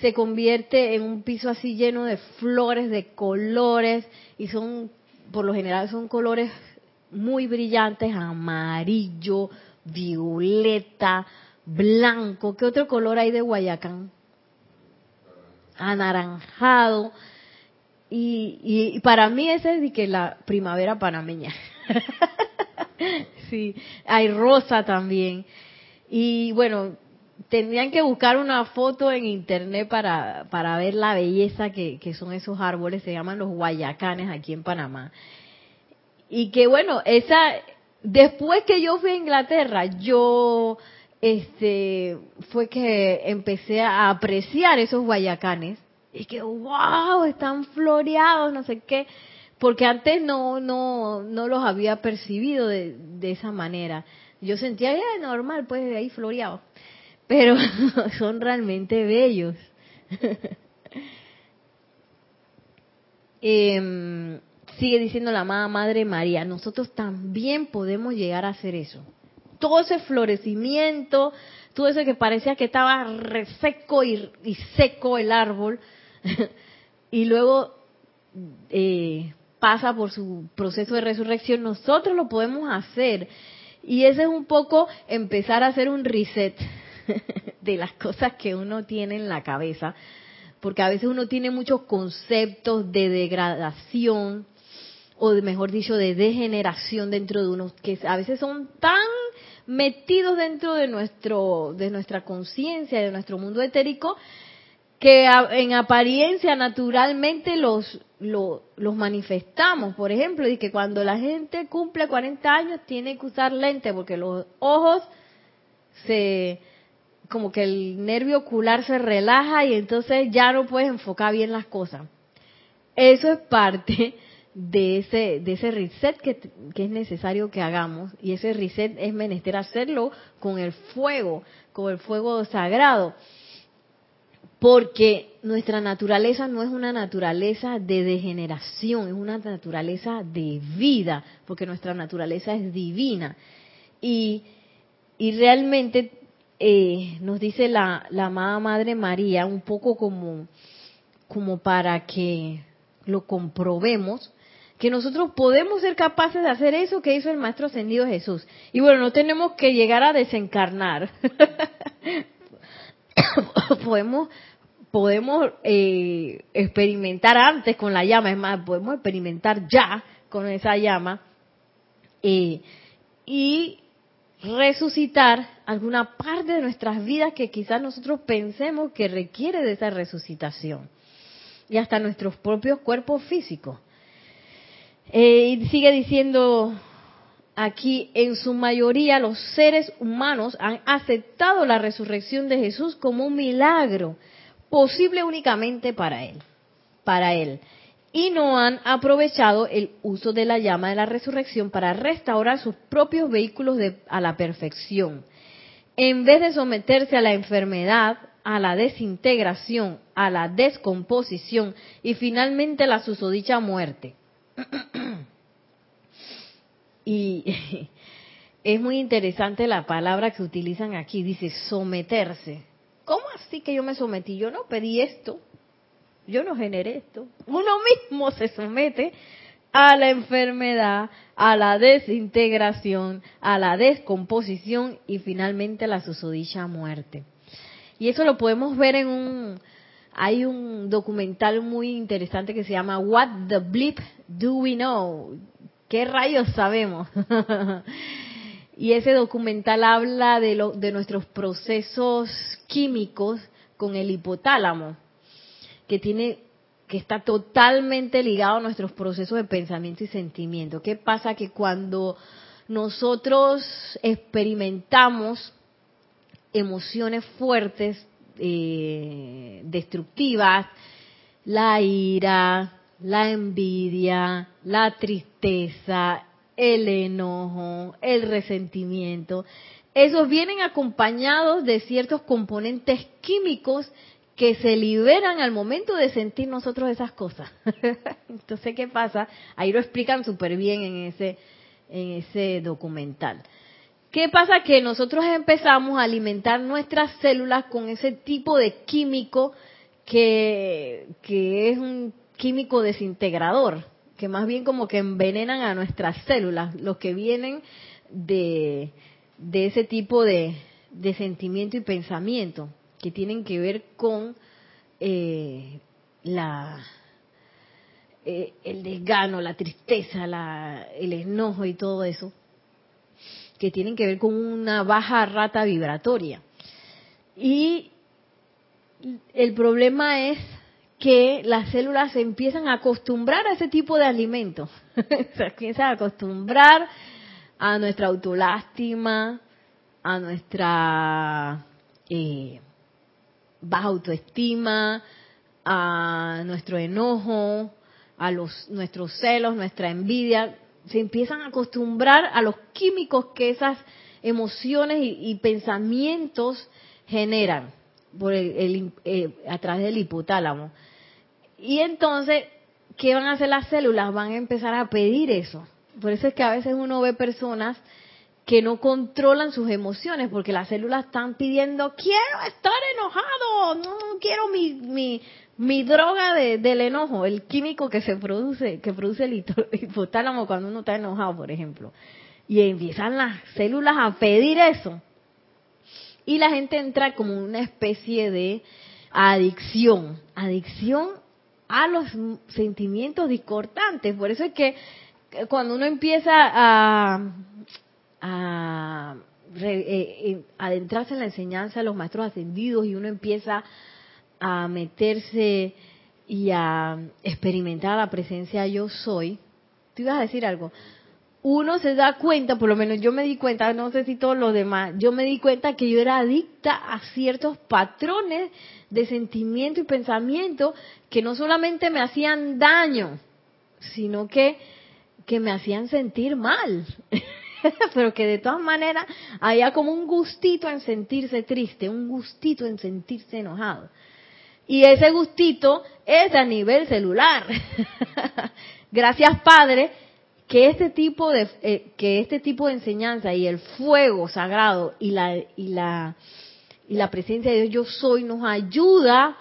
se convierte en un piso así lleno de flores, de colores, y son, por lo general son colores muy brillantes, amarillo, violeta, blanco. ¿Qué otro color hay de Guayacán? Anaranjado. Y, y, para mí ese es que la primavera panameña. sí, hay rosa también. Y bueno, tendrían que buscar una foto en internet para, para ver la belleza que, que son esos árboles, se llaman los guayacanes aquí en Panamá. Y que bueno, esa, después que yo fui a Inglaterra, yo, este, fue que empecé a apreciar esos guayacanes. Y que, wow, están floreados, no sé qué. Porque antes no, no, no los había percibido de, esa manera. Yo sentía, ya normal, pues ahí floreados pero son realmente bellos. Em, sigue diciendo la amada Madre María, nosotros también podemos llegar a hacer eso. Todo ese florecimiento, todo eso que parecía que estaba reseco y, seco el árbol, y luego eh, pasa por su proceso de resurrección, nosotros lo podemos hacer. Y ese es un poco empezar a hacer un reset de las cosas que uno tiene en la cabeza, porque a veces uno tiene muchos conceptos de degradación o mejor dicho de degeneración dentro de uno que a veces son tan metidos dentro de nuestro de nuestra conciencia, de nuestro mundo etérico que en apariencia naturalmente los los manifestamos. Por ejemplo, y que cuando la gente cumple 40 años tiene que usar lente porque los ojos se como que el nervio ocular se relaja y entonces ya no puedes enfocar bien las cosas. Eso es parte de ese, de ese reset que, que, es necesario que hagamos. Y ese reset es menester hacerlo con el fuego, con el fuego sagrado. Porque nuestra naturaleza no es una naturaleza de degeneración, es una naturaleza de vida, porque nuestra naturaleza es divina. Y, y realmente eh, nos dice la, la amada Madre María, un poco como, como para que lo comprobemos, que nosotros podemos ser capaces de hacer eso que hizo el Maestro Ascendido Jesús. Y bueno, no tenemos que llegar a desencarnar. podemos podemos eh, experimentar antes con la llama, es más, podemos experimentar ya con esa llama eh, y resucitar alguna parte de nuestras vidas que quizás nosotros pensemos que requiere de esa resucitación y hasta nuestros propios cuerpos físicos. Eh, y sigue diciendo aquí, en su mayoría los seres humanos han aceptado la resurrección de Jesús como un milagro posible únicamente para él, para él. Y no han aprovechado el uso de la llama de la resurrección para restaurar sus propios vehículos a la perfección. En vez de someterse a la enfermedad, a la desintegración, a la descomposición y finalmente la susodicha muerte. y es muy interesante la palabra que utilizan aquí, dice someterse. ¿Cómo así que yo me sometí? Yo no pedí esto, yo no generé esto. Uno mismo se somete a la enfermedad, a la desintegración, a la descomposición y finalmente a la susodicha muerte. Y eso lo podemos ver en un, hay un documental muy interesante que se llama What the Bleep Do We Know? ¿Qué rayos sabemos? y ese documental habla de, lo, de nuestros procesos químicos con el hipotálamo, que tiene que está totalmente ligado a nuestros procesos de pensamiento y sentimiento. ¿Qué pasa? Que cuando nosotros experimentamos emociones fuertes, eh, destructivas, la ira, la envidia, la tristeza, el enojo, el resentimiento, esos vienen acompañados de ciertos componentes químicos que se liberan al momento de sentir nosotros esas cosas. Entonces, ¿qué pasa? Ahí lo explican súper bien en ese, en ese documental. ¿Qué pasa? Que nosotros empezamos a alimentar nuestras células con ese tipo de químico que, que es un químico desintegrador, que más bien como que envenenan a nuestras células, los que vienen de, de ese tipo de, de sentimiento y pensamiento que tienen que ver con eh, la eh, el desgano, la tristeza, la, el enojo y todo eso, que tienen que ver con una baja rata vibratoria. Y el problema es que las células se empiezan a acostumbrar a ese tipo de alimentos. se empiezan a acostumbrar a nuestra autolástima, a nuestra eh, baja autoestima, a nuestro enojo, a los, nuestros celos, nuestra envidia, se empiezan a acostumbrar a los químicos que esas emociones y, pensamientos generan por el, eh, a través del hipotálamo. Y entonces, ¿qué van a hacer las células? Van a empezar a pedir eso. Por eso es que a veces uno ve personas que no controlan sus emociones porque las células están pidiendo quiero estar enojado no quiero mi mi, mi droga de, del enojo el químico que se produce que produce el hipotálamo cuando uno está enojado por ejemplo. Y empiezan las células a pedir eso. Y la gente entra como una especie de adicción adicción a los sentimientos discordantes. Por eso es que cuando uno empieza a a eh, eh, adentrarse en la enseñanza de los maestros ascendidos y uno empieza a meterse y a experimentar la presencia yo soy, tú ibas a decir algo, uno se da cuenta, por lo menos yo me di cuenta, no sé si todos los demás, yo me di cuenta que yo era adicta a ciertos patrones de sentimiento y pensamiento que no solamente me hacían daño, sino que, que me hacían sentir mal. Pero que de todas maneras había como un gustito en sentirse triste, un gustito en sentirse enojado. Y ese gustito es a nivel celular. Gracias Padre que este tipo de eh, que este tipo de enseñanza y el fuego sagrado y la y la y la presencia de Dios yo soy nos ayuda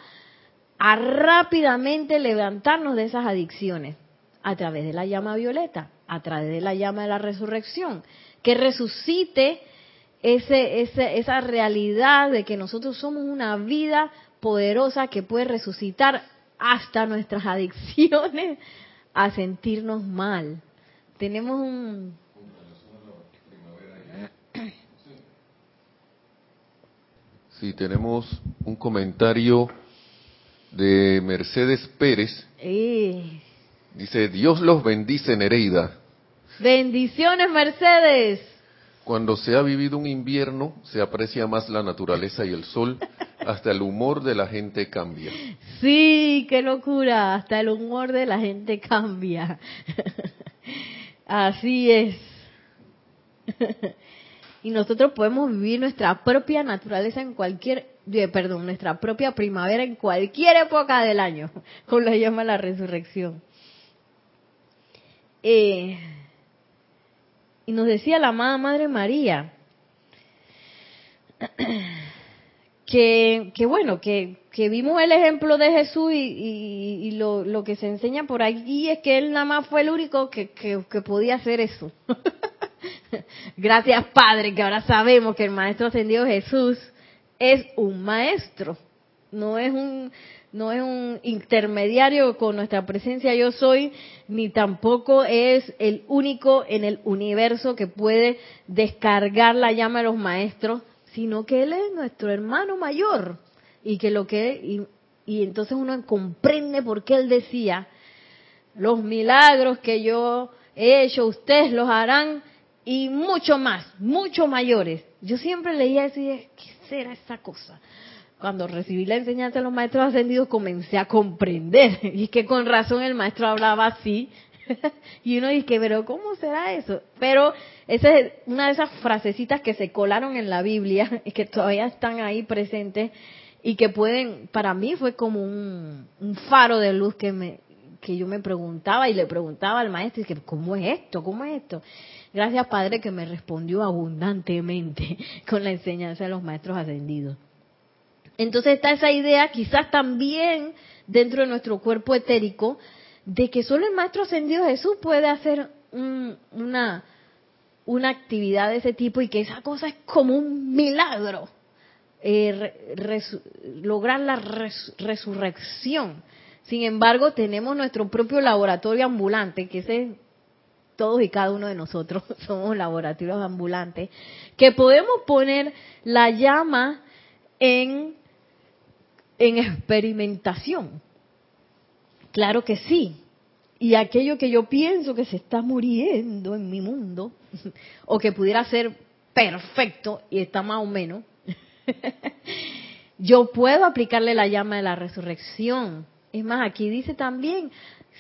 a rápidamente levantarnos de esas adicciones a través de la llama violeta, a través de la llama de la resurrección, que resucite ese, ese, esa realidad de que nosotros somos una vida poderosa que puede resucitar hasta nuestras adicciones a sentirnos mal, tenemos un... Sí, tenemos un comentario de Mercedes Pérez. Dice, Dios los bendice, Nereida. Bendiciones, Mercedes. Cuando se ha vivido un invierno, se aprecia más la naturaleza y el sol, hasta el humor de la gente cambia. Sí, qué locura, hasta el humor de la gente cambia. Así es. y nosotros podemos vivir nuestra propia naturaleza en cualquier, perdón, nuestra propia primavera en cualquier época del año, como la llama la resurrección. Eh, y nos decía la amada Madre María que, que bueno, que, que, vimos el ejemplo de Jesús y, lo, lo, que se enseña por aquí es que él nada más fue el único que, que, podía hacer eso. Gracias Padre, que ahora sabemos que el Maestro Ascendido Jesús es un maestro, no es un, no es un intermediario con nuestra presencia yo soy, ni tampoco es el único en el universo que puede descargar la llama de los maestros sino que Él es nuestro hermano mayor y que lo que y, entonces uno comprende por qué Él decía los milagros que yo he hecho ustedes los harán y mucho más, mucho mayores. Yo siempre leía eso y dije, ¿qué será esa cosa? Cuando recibí la enseñanza de los maestros ascendidos comencé a comprender y que con razón el maestro hablaba así y uno dice, pero ¿cómo será eso? Pero esa es una de esas frasecitas que se colaron en la Biblia y que todavía están ahí presentes y que pueden, para mí fue como un, faro de luz que me que yo me preguntaba y le preguntaba al maestro y que cómo es esto, cómo es esto. Gracias Padre que me respondió abundantemente con la enseñanza de los maestros ascendidos. Entonces está esa idea, quizás también dentro de nuestro cuerpo etérico, de que solo el Maestro Ascendido Jesús puede hacer una, una actividad de ese tipo y que esa cosa es como un milagro. Eh, lograr la resurrección. Sin embargo, tenemos nuestro propio laboratorio ambulante, que es todos y cada uno de nosotros somos laboratorios ambulantes, que podemos poner la llama en, en experimentación. Claro que sí. Y aquello que yo pienso que se está muriendo en mi mundo, o que pudiera ser perfecto y está más o menos, yo puedo aplicarle la llama de la resurrección. Es más, aquí dice también,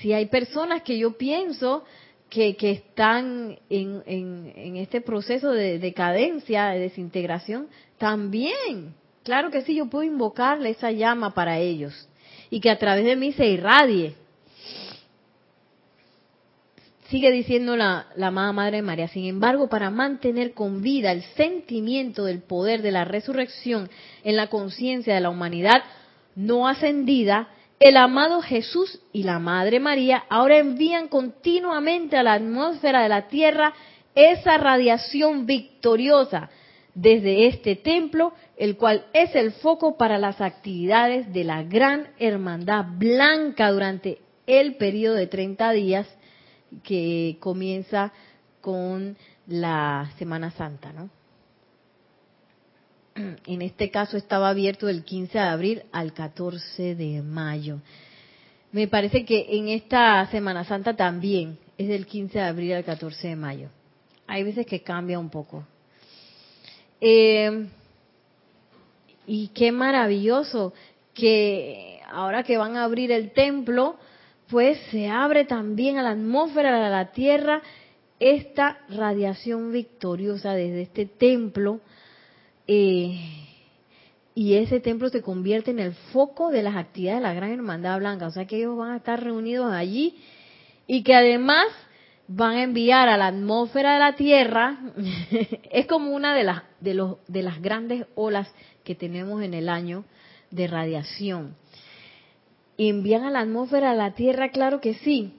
si hay personas que yo pienso que, que están en, en, este proceso de decadencia, de desintegración, también, claro que sí, yo puedo invocarle esa llama para ellos y que a través de mí se irradie. Sigue diciendo la, la amada Madre María, sin embargo, para mantener con vida el sentimiento del poder de la resurrección en la conciencia de la humanidad no ascendida, el amado Jesús y la Madre María ahora envían continuamente a la atmósfera de la Tierra esa radiación victoriosa desde este templo, el cual es el foco para las actividades de la gran hermandad blanca durante el periodo de 30 días que comienza con la Semana Santa. En este caso estaba abierto del 15 de abril al 14 de mayo. me parece que en esta Semana Santa también es del 15 de abril al 14 de mayo. Hay veces que cambia un poco. Eh, y qué maravilloso que ahora que van a abrir el templo, pues se abre también a la atmósfera de la Tierra esta radiación victoriosa desde este templo. Eh, y ese templo se convierte en el foco de las actividades de la Gran Hermandad Blanca. O sea que ellos van a estar reunidos allí y que además van a enviar a la atmósfera de la Tierra, es como una de las, de, los, de las grandes olas que tenemos en el año de radiación. ¿Envían a la atmósfera de la Tierra? Claro que sí.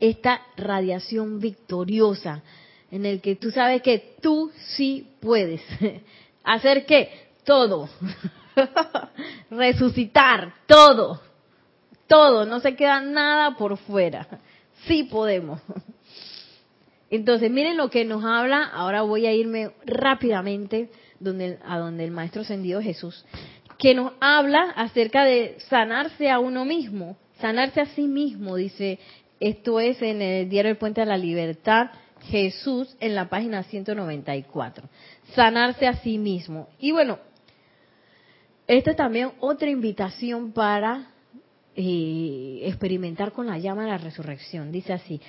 Esta radiación victoriosa, en el que tú sabes que tú sí puedes. ¿Hacer qué? todo. Resucitar, todo. Todo, no se queda nada por fuera. Sí podemos. Entonces, miren lo que nos habla. Ahora voy a irme rápidamente donde, a donde el Maestro Ascendido Jesús, que nos habla acerca de sanarse a uno mismo, sanarse a sí mismo, dice, esto es en el diario El Puente de la Libertad, Jesús, en la página 194. Sanarse a sí mismo. Y bueno, esta es también otra invitación para eh, experimentar con la llama de la resurrección. Dice así,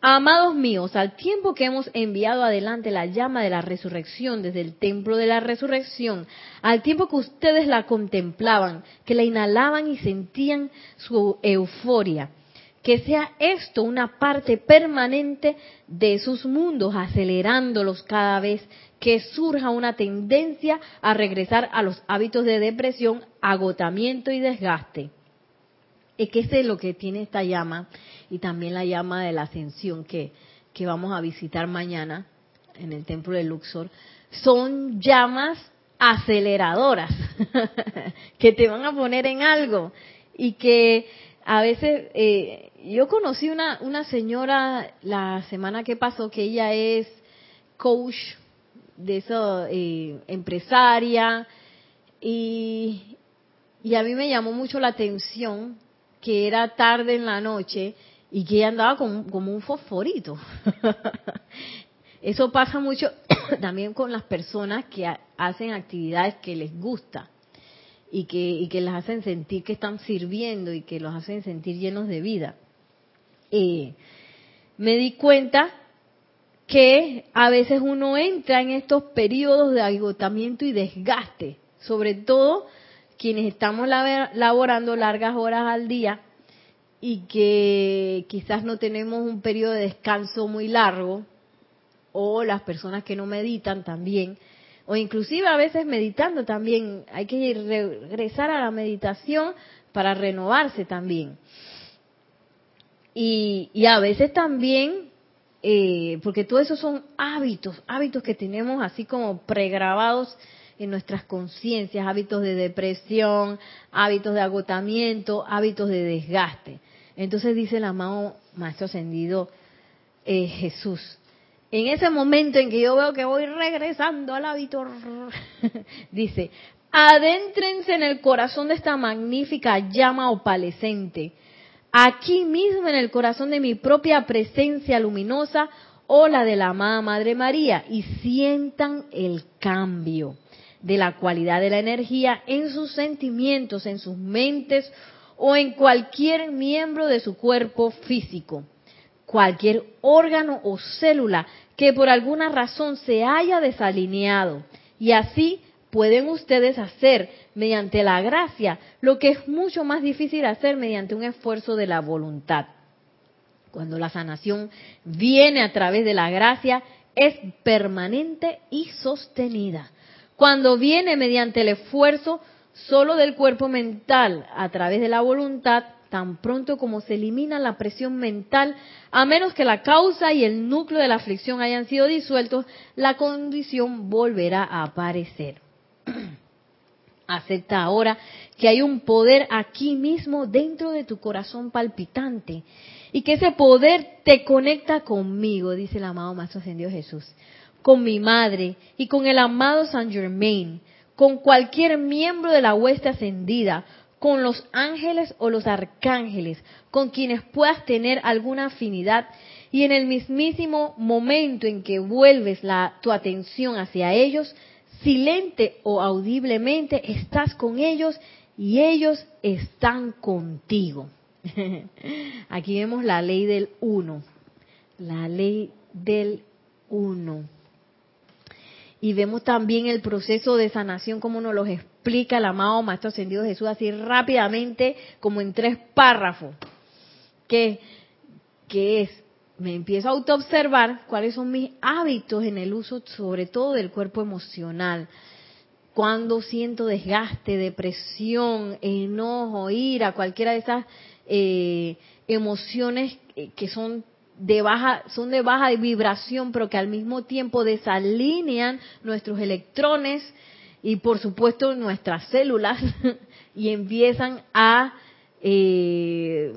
amados míos, al tiempo que hemos enviado adelante la llama de la resurrección desde el templo de la resurrección, al tiempo que ustedes la contemplaban, que la inhalaban y sentían su euforia, que sea esto una parte permanente de sus mundos, acelerándolos cada vez que surja una tendencia a regresar a los hábitos de depresión, agotamiento y desgaste. Es que ese es lo que tiene esta llama y también la llama de la ascensión que, que vamos a visitar mañana en el templo de Luxor. Son llamas aceleradoras que te van a poner en algo y que a veces eh, yo conocí una, una señora la semana que pasó que ella es coach de eso, eh, empresaria, y, y a mí me llamó mucho la atención que era tarde en la noche y que ella andaba como, un fosforito. Eso pasa mucho también con las personas que hacen actividades que les gusta y que, y que las hacen sentir que están sirviendo y que los hacen sentir llenos de vida. Eh, me di cuenta que a veces uno entra en estos periodos de agotamiento y desgaste, sobre todo quienes estamos laborando largas horas al día y que quizás no tenemos un periodo de descanso muy largo, o las personas que no meditan también, o inclusive a veces meditando también, hay que regresar a la meditación para renovarse también. Y, y a veces también eh, porque todo eso son hábitos, hábitos que tenemos así como pregrabados en nuestras conciencias, hábitos de depresión, hábitos de agotamiento, hábitos de desgaste. Entonces dice el amado Maestro Ascendido eh, Jesús, en ese momento en que yo veo que voy regresando al hábito, dice, adéntrense en el corazón de esta magnífica llama opalescente aquí mismo en el corazón de mi propia presencia luminosa o la de la amada Madre María y sientan el cambio de la cualidad de la energía en sus sentimientos, en sus mentes o en cualquier miembro de su cuerpo físico, cualquier órgano o célula que por alguna razón se haya desalineado y así pueden ustedes hacer mediante la gracia lo que es mucho más difícil hacer mediante un esfuerzo de la voluntad. Cuando la sanación viene a través de la gracia, es permanente y sostenida. Cuando viene mediante el esfuerzo solo del cuerpo mental a través de la voluntad, tan pronto como se elimina la presión mental, a menos que la causa y el núcleo de la aflicción hayan sido disueltos, la condición volverá a aparecer. Acepta ahora que hay un poder aquí mismo dentro de tu corazón palpitante y que ese poder te conecta conmigo, dice el amado Maestro Ascendido Jesús, con mi madre y con el amado San Germain, con cualquier miembro de la hueste ascendida, con los ángeles o los arcángeles, con quienes puedas tener alguna afinidad, y en el mismísimo momento en que vuelves la, tu atención hacia ellos, silente o audiblemente estás con ellos y ellos están contigo. Aquí vemos la ley del uno, la ley del uno. Y vemos también el proceso de sanación como nos lo explica el amado Maestro Ascendido Jesús así rápidamente, como en tres párrafos. Que, que es, me empiezo a autoobservar cuáles son mis hábitos en el uso sobre todo del cuerpo emocional. Cuando siento desgaste, depresión, enojo, ira, cualquiera de esas eh, emociones que son de baja, son de baja vibración, pero que al mismo tiempo desalinean nuestros electrones y por supuesto nuestras células y empiezan a eh,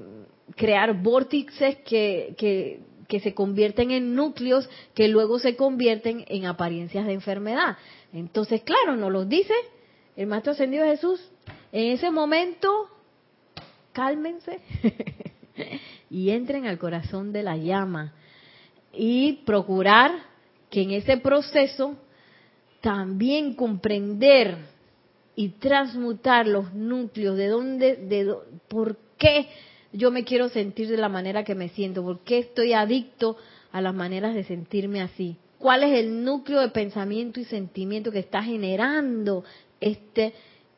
crear vórtices que, que, se convierten en núcleos que luego se convierten en apariencias de enfermedad. Entonces, claro, nos lo dice el Maestro Ascendido Jesús. En ese momento, cálmense y entren al corazón de la llama y procurar que en ese proceso también comprender y transmutar los núcleos de dónde, de por qué yo me quiero sentir de la manera que me siento, por qué estoy adicto a las maneras de sentirme así, cuál es el núcleo de pensamiento y sentimiento que está generando este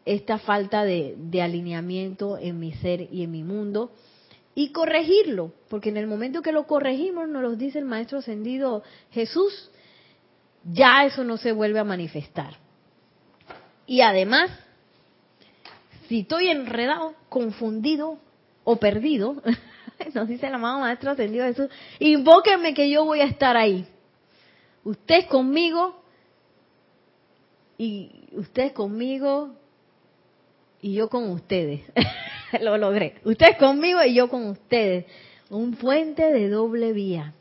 esta falta de, de alineamiento en mi ser y en mi mundo y corregirlo, porque en el momento que lo corregimos, nos lo dice el Maestro Ascendido Jesús, ya eso no se vuelve a manifestar. Y además, si estoy enredado, confundido o perdido, nos dice el amado Maestro Ascendido Jesús, invóquenme que yo voy a estar ahí. Usted conmigo y usted conmigo y yo con ustedes. lo logré. Ustedes conmigo y yo con ustedes. Un puente de doble vía.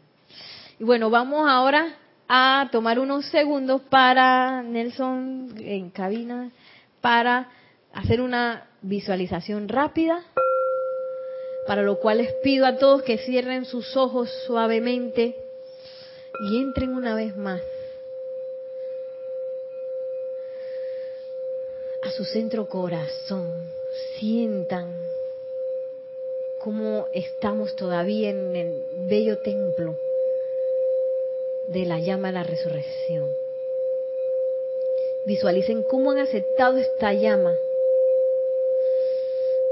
Y bueno, vamos ahora a tomar unos segundos para Nelson en cabina para hacer una visualización rápida, para lo cual les pido a todos que cierren sus ojos suavemente y entren una vez más su centro corazón sientan cómo estamos todavía en el bello templo de la llama de la resurrección. Visualicen cómo han aceptado esta llama,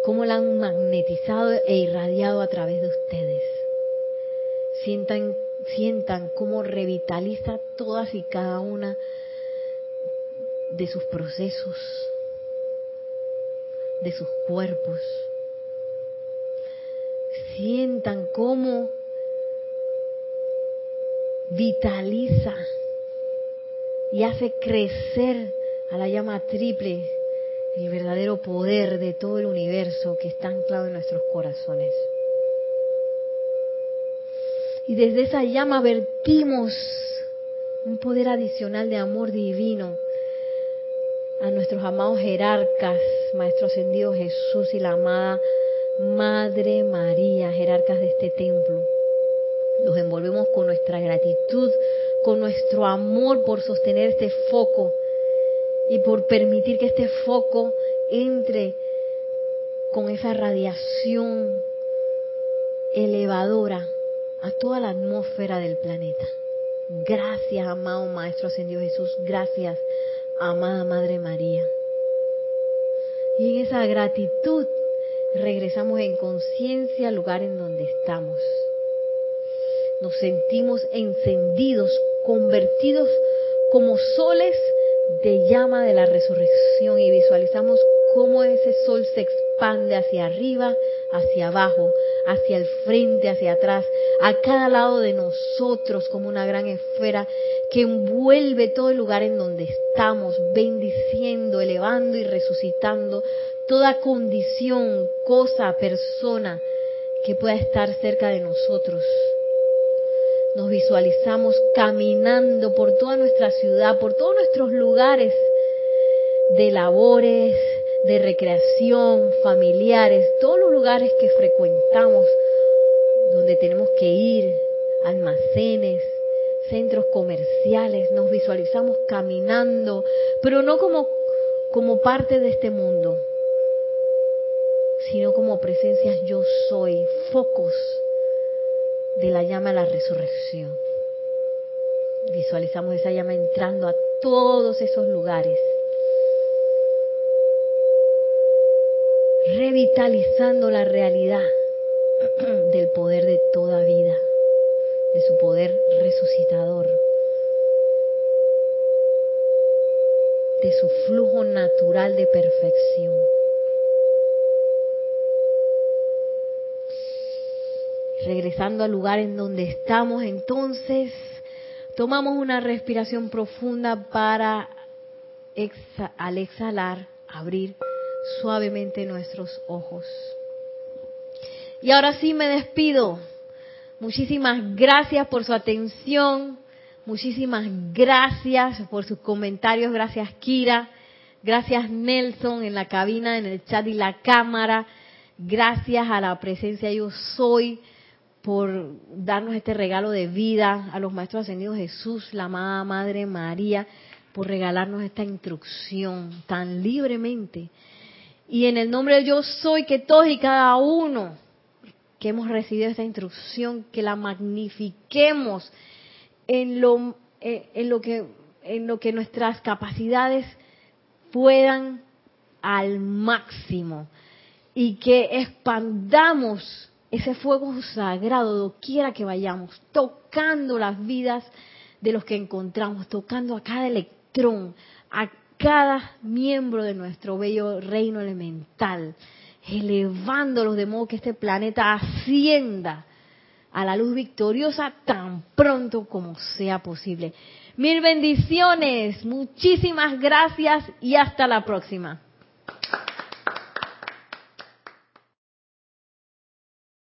cómo la han magnetizado e irradiado a través de ustedes. Sientan, sientan cómo revitaliza todas y cada una de sus procesos, de sus cuerpos. Sientan cómo vitaliza y hace crecer a la llama triple el verdadero poder de todo el universo que está anclado en nuestros corazones. Y desde esa llama vertimos un poder adicional de amor divino a nuestros amados jerarcas, Maestro Ascendido Jesús y la amada Madre María, jerarcas de este templo. Los envolvemos con nuestra gratitud, con nuestro amor por sostener este foco y por permitir que este foco entre con esa radiación elevadora a toda la atmósfera del planeta. Gracias, amado Maestro Ascendido Jesús. Gracias amada Madre María. Y en esa gratitud regresamos en conciencia al lugar en donde estamos. Nos sentimos encendidos, convertidos como soles de llama de la resurrección y visualizamos cómo ese sol se expande hacia arriba, hacia abajo, hacia el frente, hacia atrás, a cada lado de nosotros como una gran esfera que envuelve todo el lugar en donde estamos, bendiciendo, elevando y resucitando toda condición, cosa, persona que pueda estar cerca de nosotros. Nos visualizamos caminando por toda nuestra ciudad, por todos nuestros lugares de labores, de recreación, familiares, todos los lugares que frecuentamos, donde tenemos que ir, almacenes, centros comerciales, nos visualizamos caminando, pero no como, como parte de este mundo, sino como presencias yo soy, focos de la llama de la resurrección. Visualizamos esa llama entrando a todos esos lugares, revitalizando la realidad del poder de toda vida, de su poder resucitador, de su flujo natural de perfección. Regresando al lugar en donde estamos, entonces tomamos una respiración profunda para al exhalar abrir suavemente nuestros ojos. Y ahora sí me despido. Muchísimas gracias por su atención. Muchísimas gracias por sus comentarios. Gracias Kira. Gracias Nelson en la cabina, en el chat y la cámara. Gracias a la presencia yo soy por darnos este regalo de vida, a los maestros ascendidos Jesús, la amada Madre María, por regalarnos esta instrucción tan libremente. Y en el nombre de yo soy, que todos y cada uno que hemos recibido esta instrucción, que la magnifiquemos en lo, eh, en lo, que, en lo que nuestras capacidades puedan al máximo. Y que expandamos ese fuego sagrado doquiera que vayamos, tocando las vidas de los que encontramos, tocando a cada electrón, a cada miembro de nuestro bello reino elemental, elevándolos de modo que este planeta ascienda a la luz victoriosa tan pronto como sea posible. Mil bendiciones, muchísimas gracias y hasta la próxima.